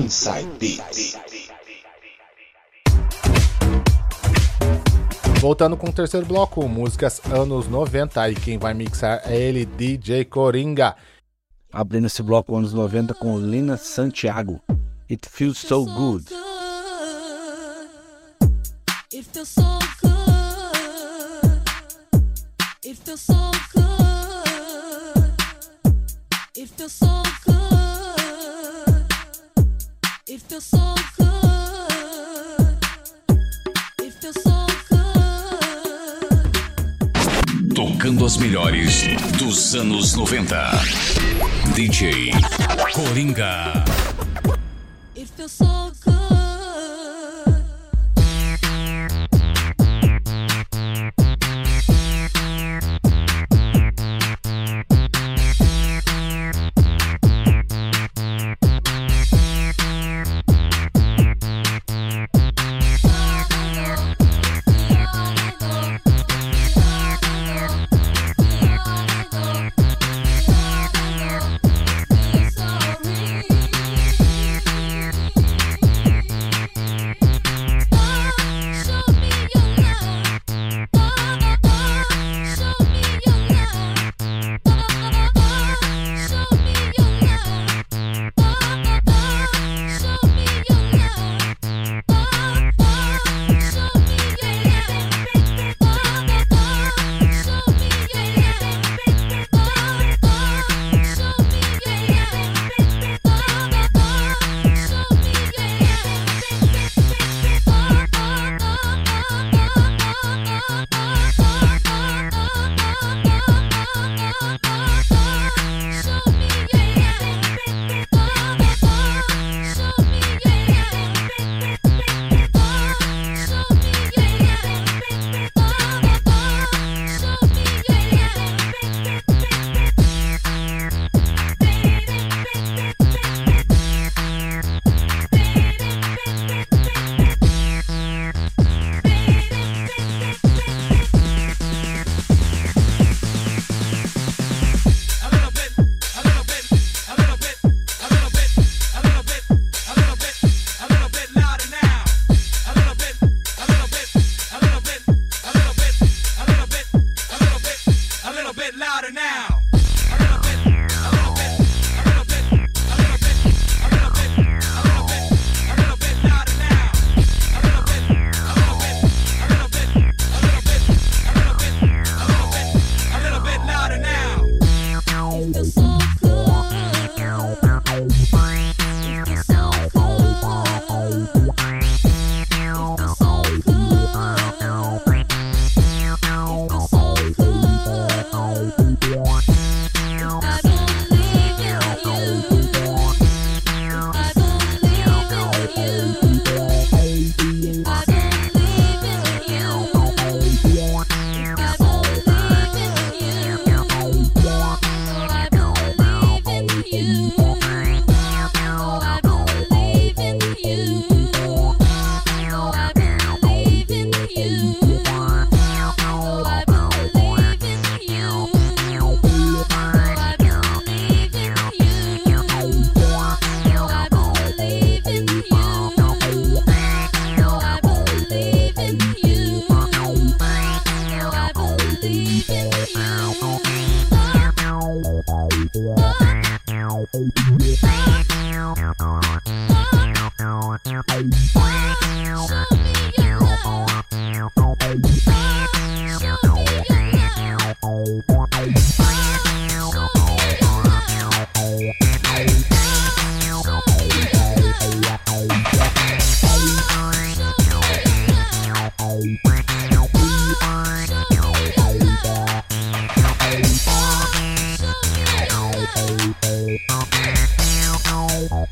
Inside Beats. Voltando com o terceiro bloco, músicas anos 90 e quem vai mixar é ele, DJ Coringa. Abrindo esse bloco anos 90 com Lina Santiago. It feels so good. It feels so good. It feels so good. It feels so good. Tocando as melhores dos anos 90. DJ Coringa.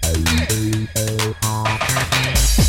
Thank you.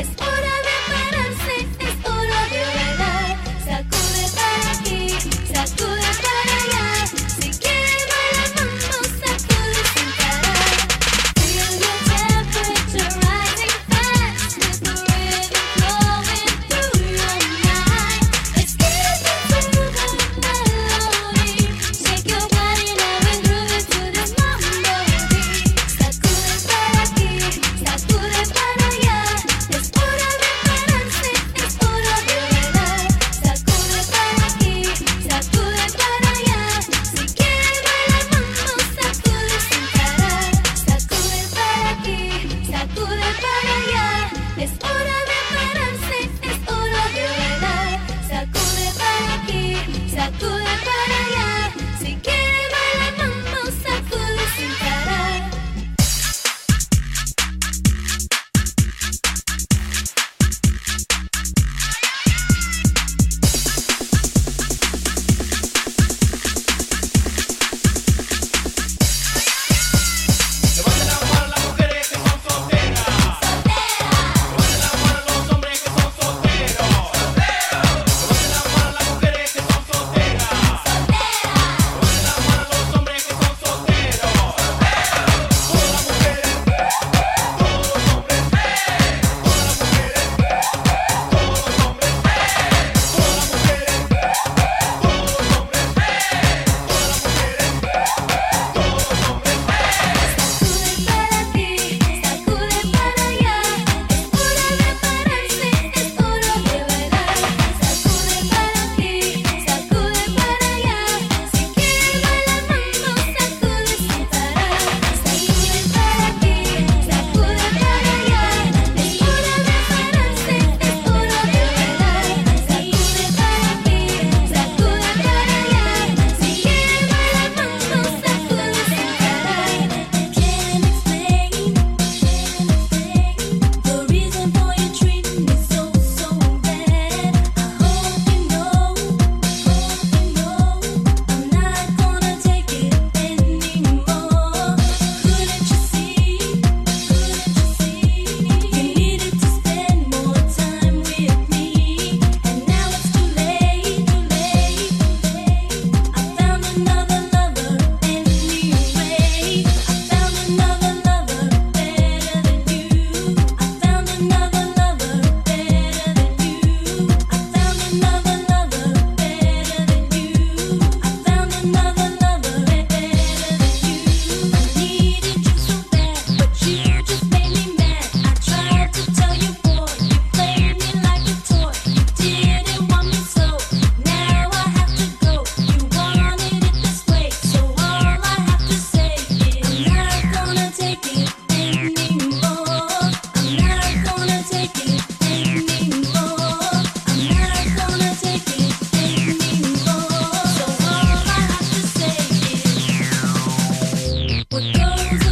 It's. What goes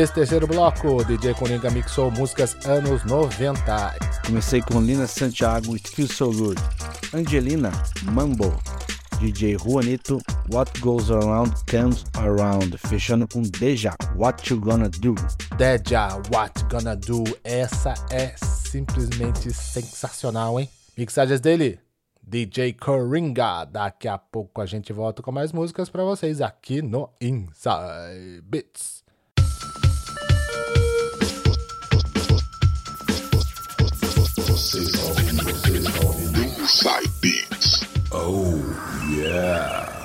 Nesse terceiro bloco, DJ Coringa mixou músicas anos 90. Comecei com Lina Santiago, It Feels So Good. Angelina, Mambo. DJ Juanito, What Goes Around Comes Around. Fechando com Deja, What You Gonna Do. Deja, What Gonna Do. Essa é simplesmente sensacional, hein? Mixagens dele, DJ Coringa. Daqui a pouco a gente volta com mais músicas pra vocês aqui no Inside Beats. Inside Beats. Oh, yeah.